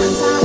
One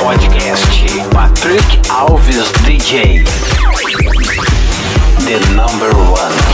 podcast Patrick Alves DJ The Number One.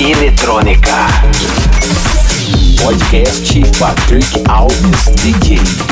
eletrônica. Podcast Patrick Alves DJ.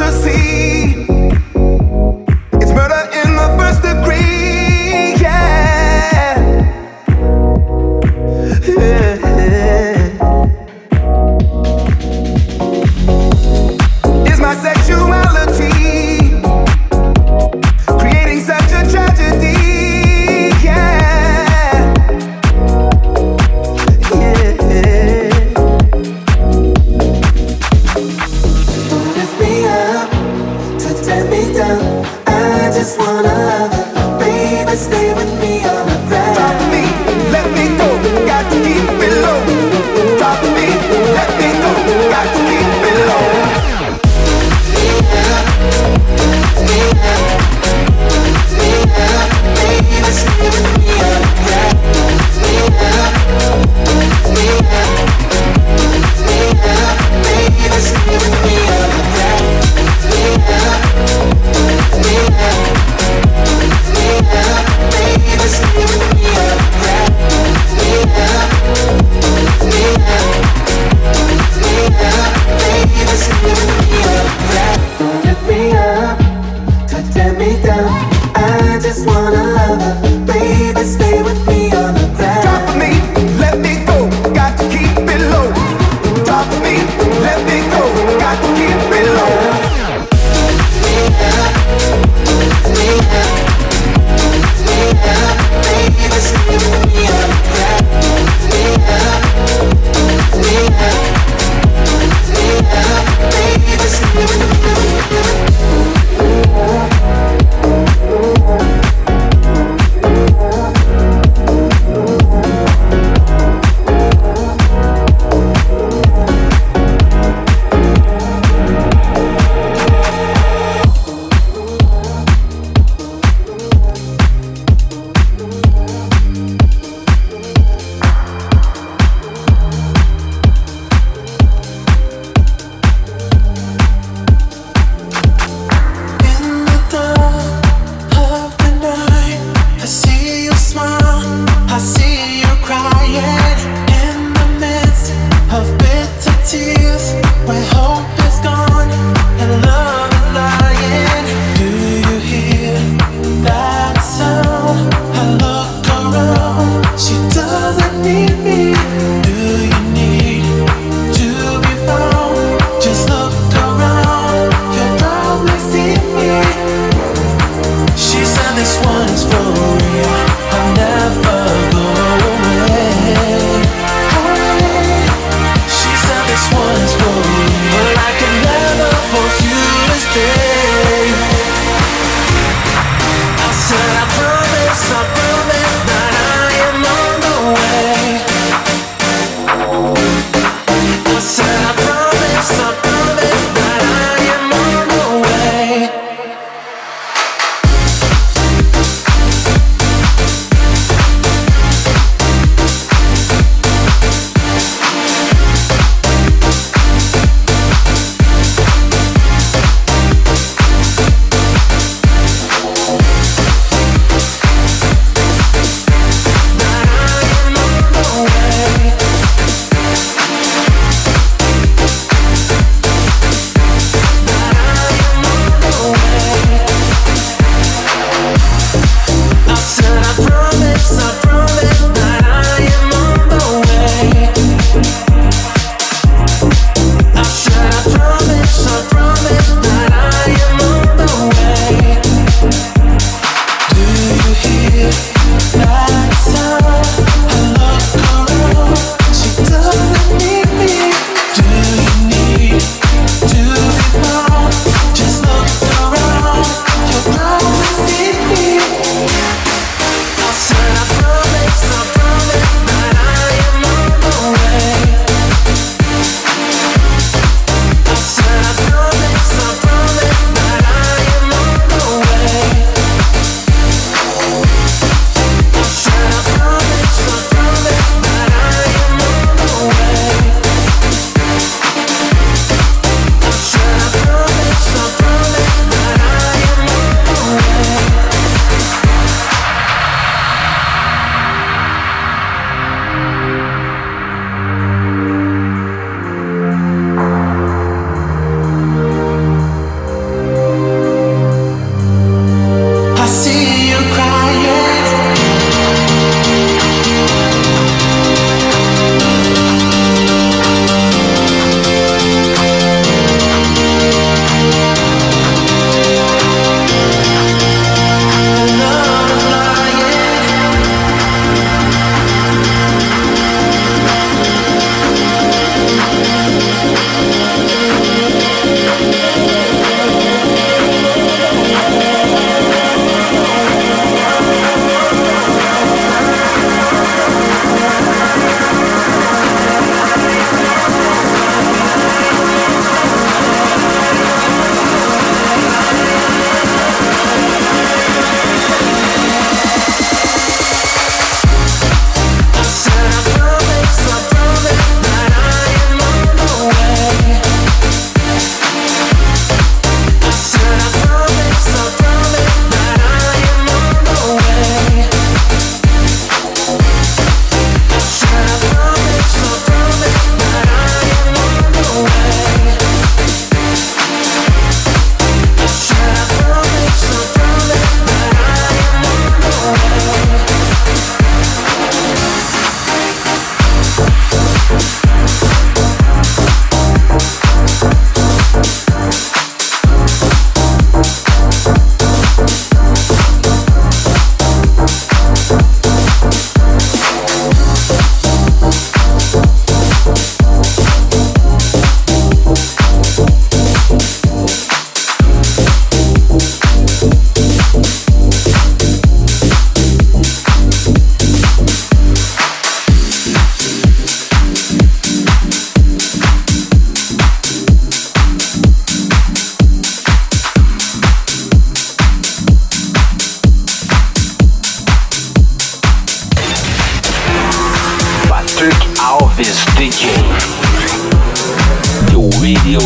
to see assim.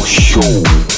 show.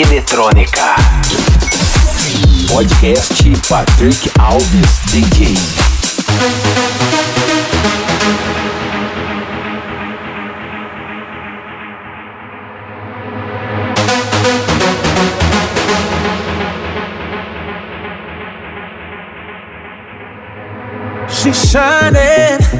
Eletrônica. Podcast Patrick Alves DJ. She's shining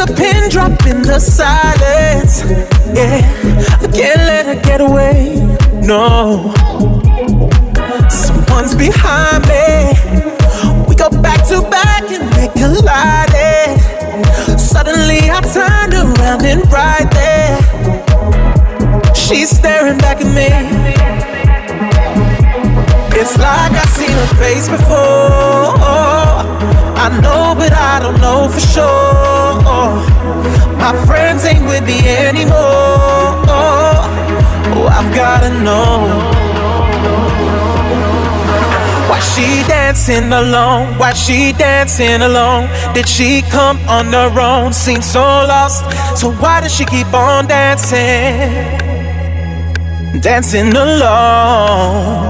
A pin drop in the silence. Yeah, I can't let her get away. No, someone's behind me. We go back to back and they collided. Suddenly I turned around and right there, she's staring back at me. It's like I've seen her face before. I know, but I don't know for sure. My friends ain't with me anymore. Oh, I've gotta know. Why she dancing alone? Why she dancing alone? Did she come on her own? Seems so lost. So why does she keep on dancing? Dancing alone.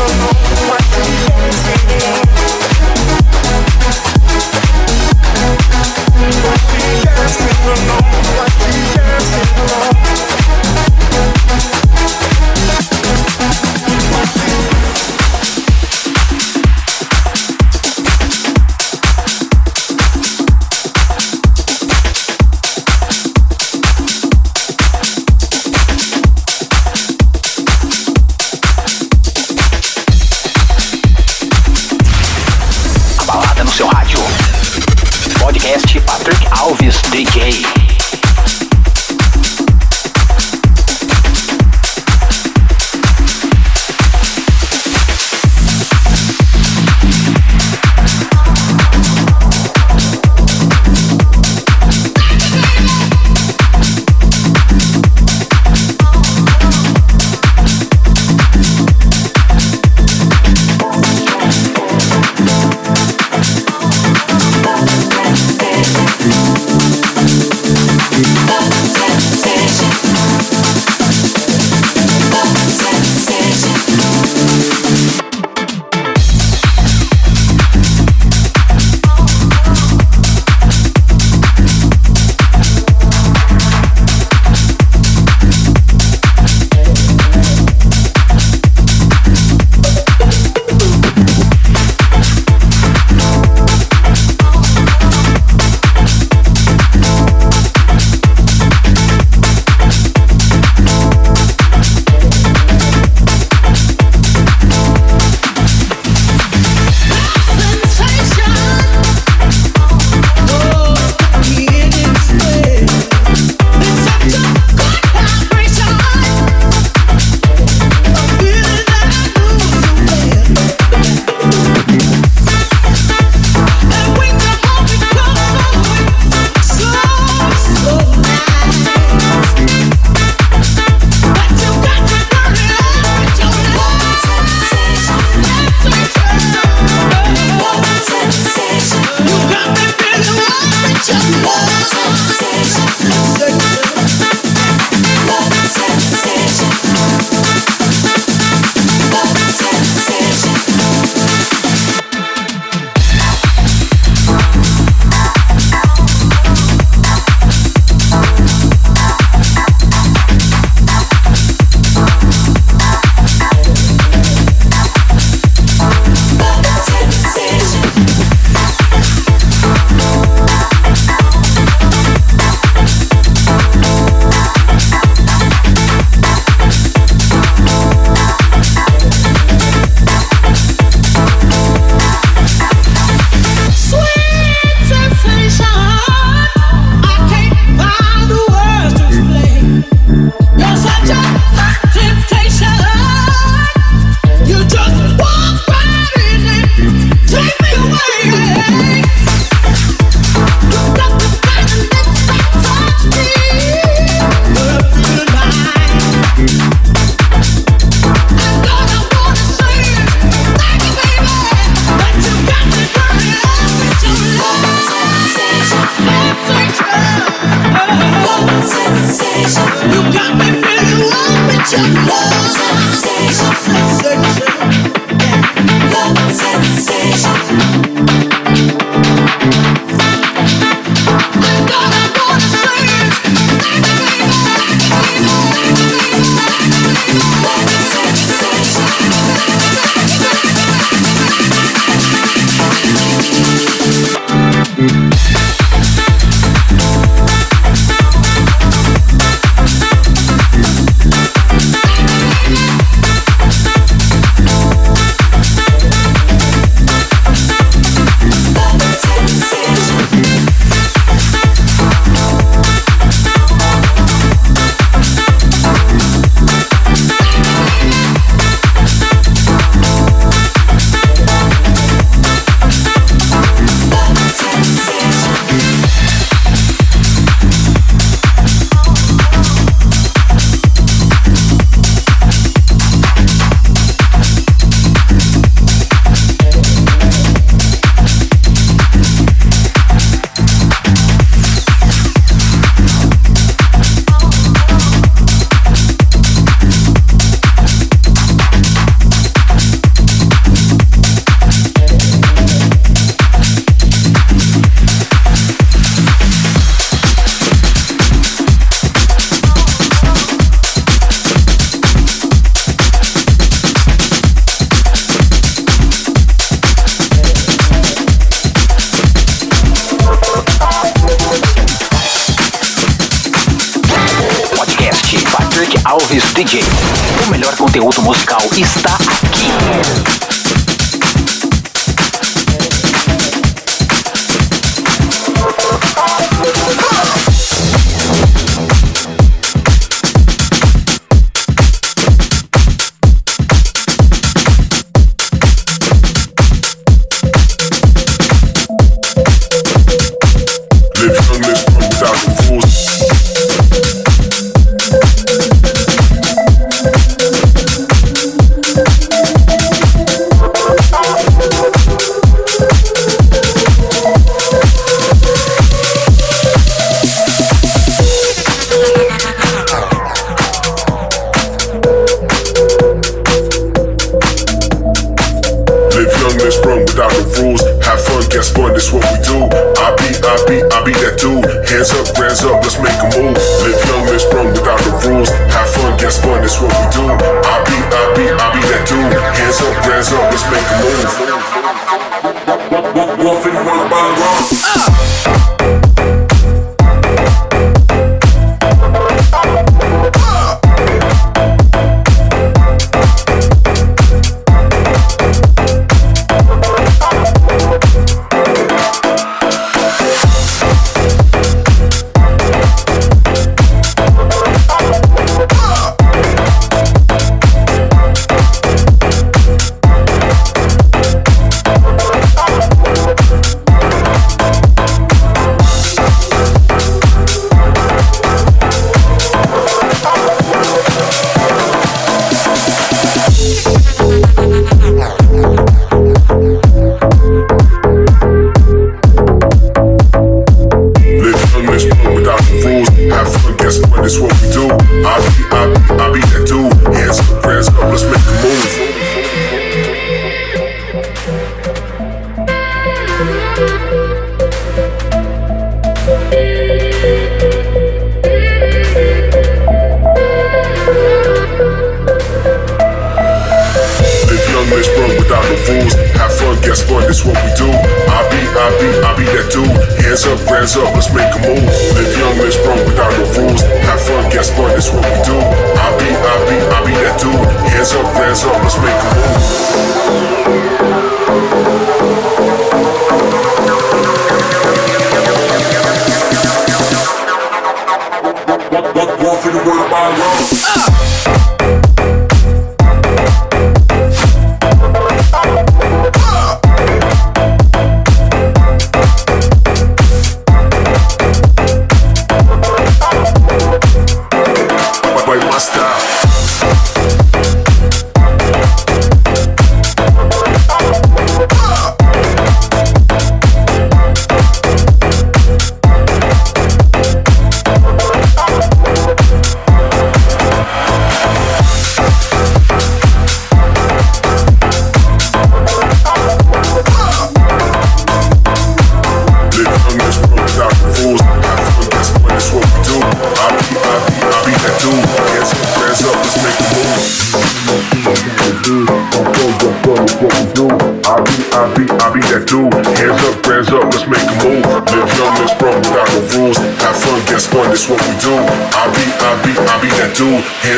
A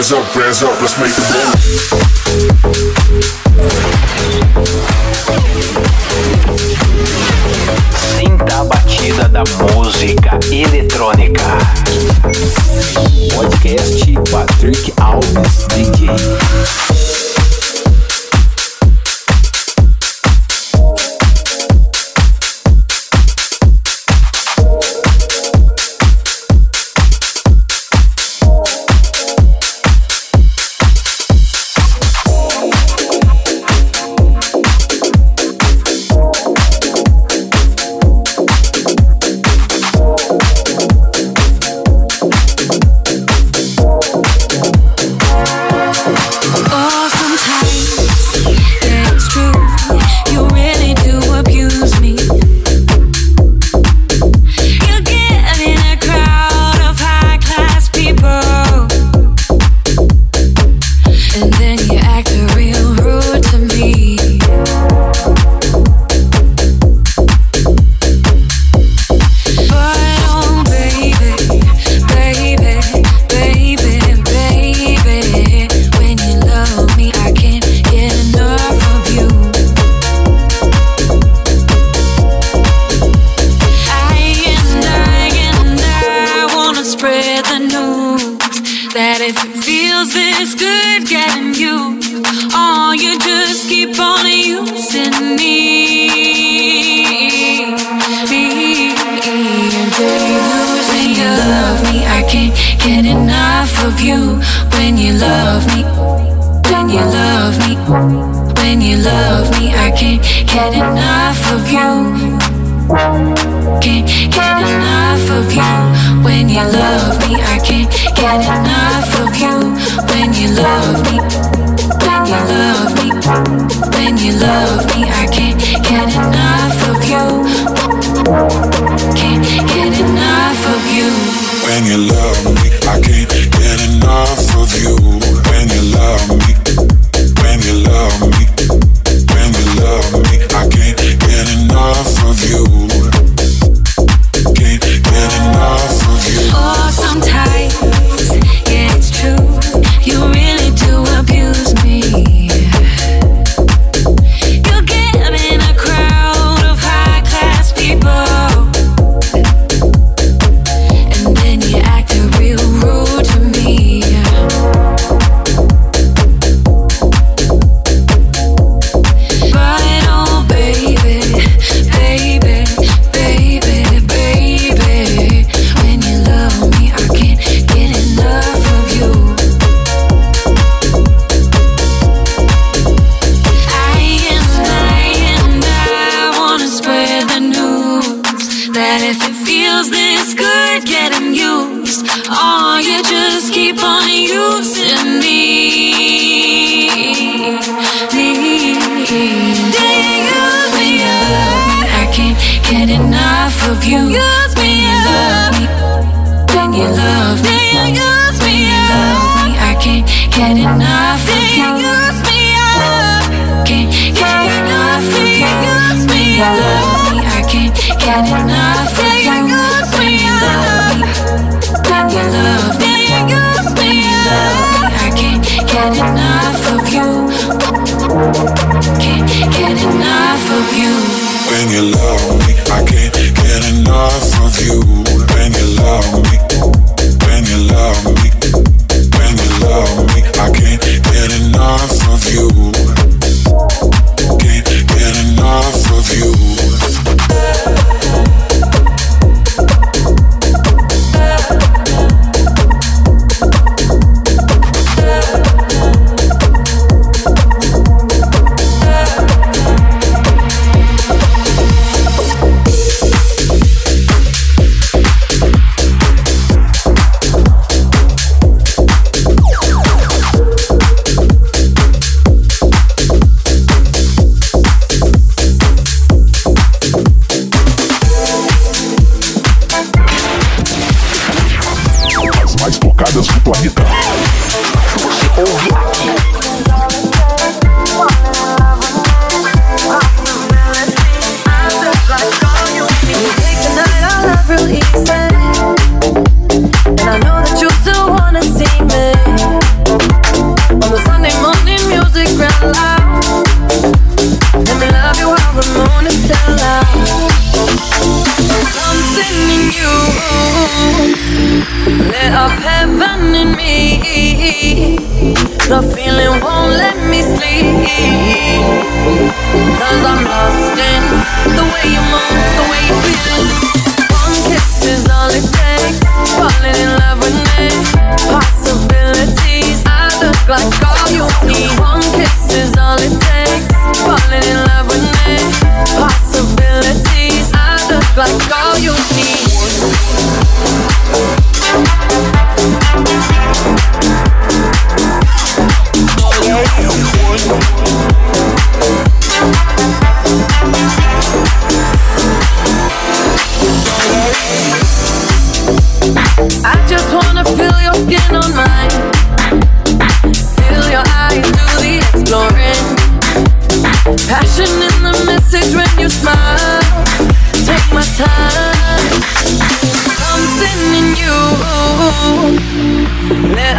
Hands up, hands up, let's make the move.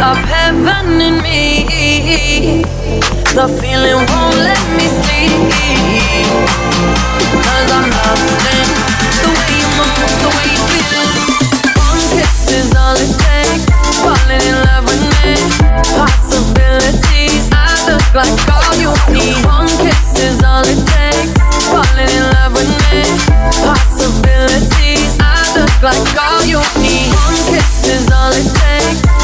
up heaven in me. The feeling won't let me sleep. Cause I'm loving the way you move, the way you feel. One kiss is all it takes. Falling in love with me. Possibilities, I look like all you need. One kiss is all it takes. Falling in love with me. Possibilities, I look like all you need. One kiss is all it takes.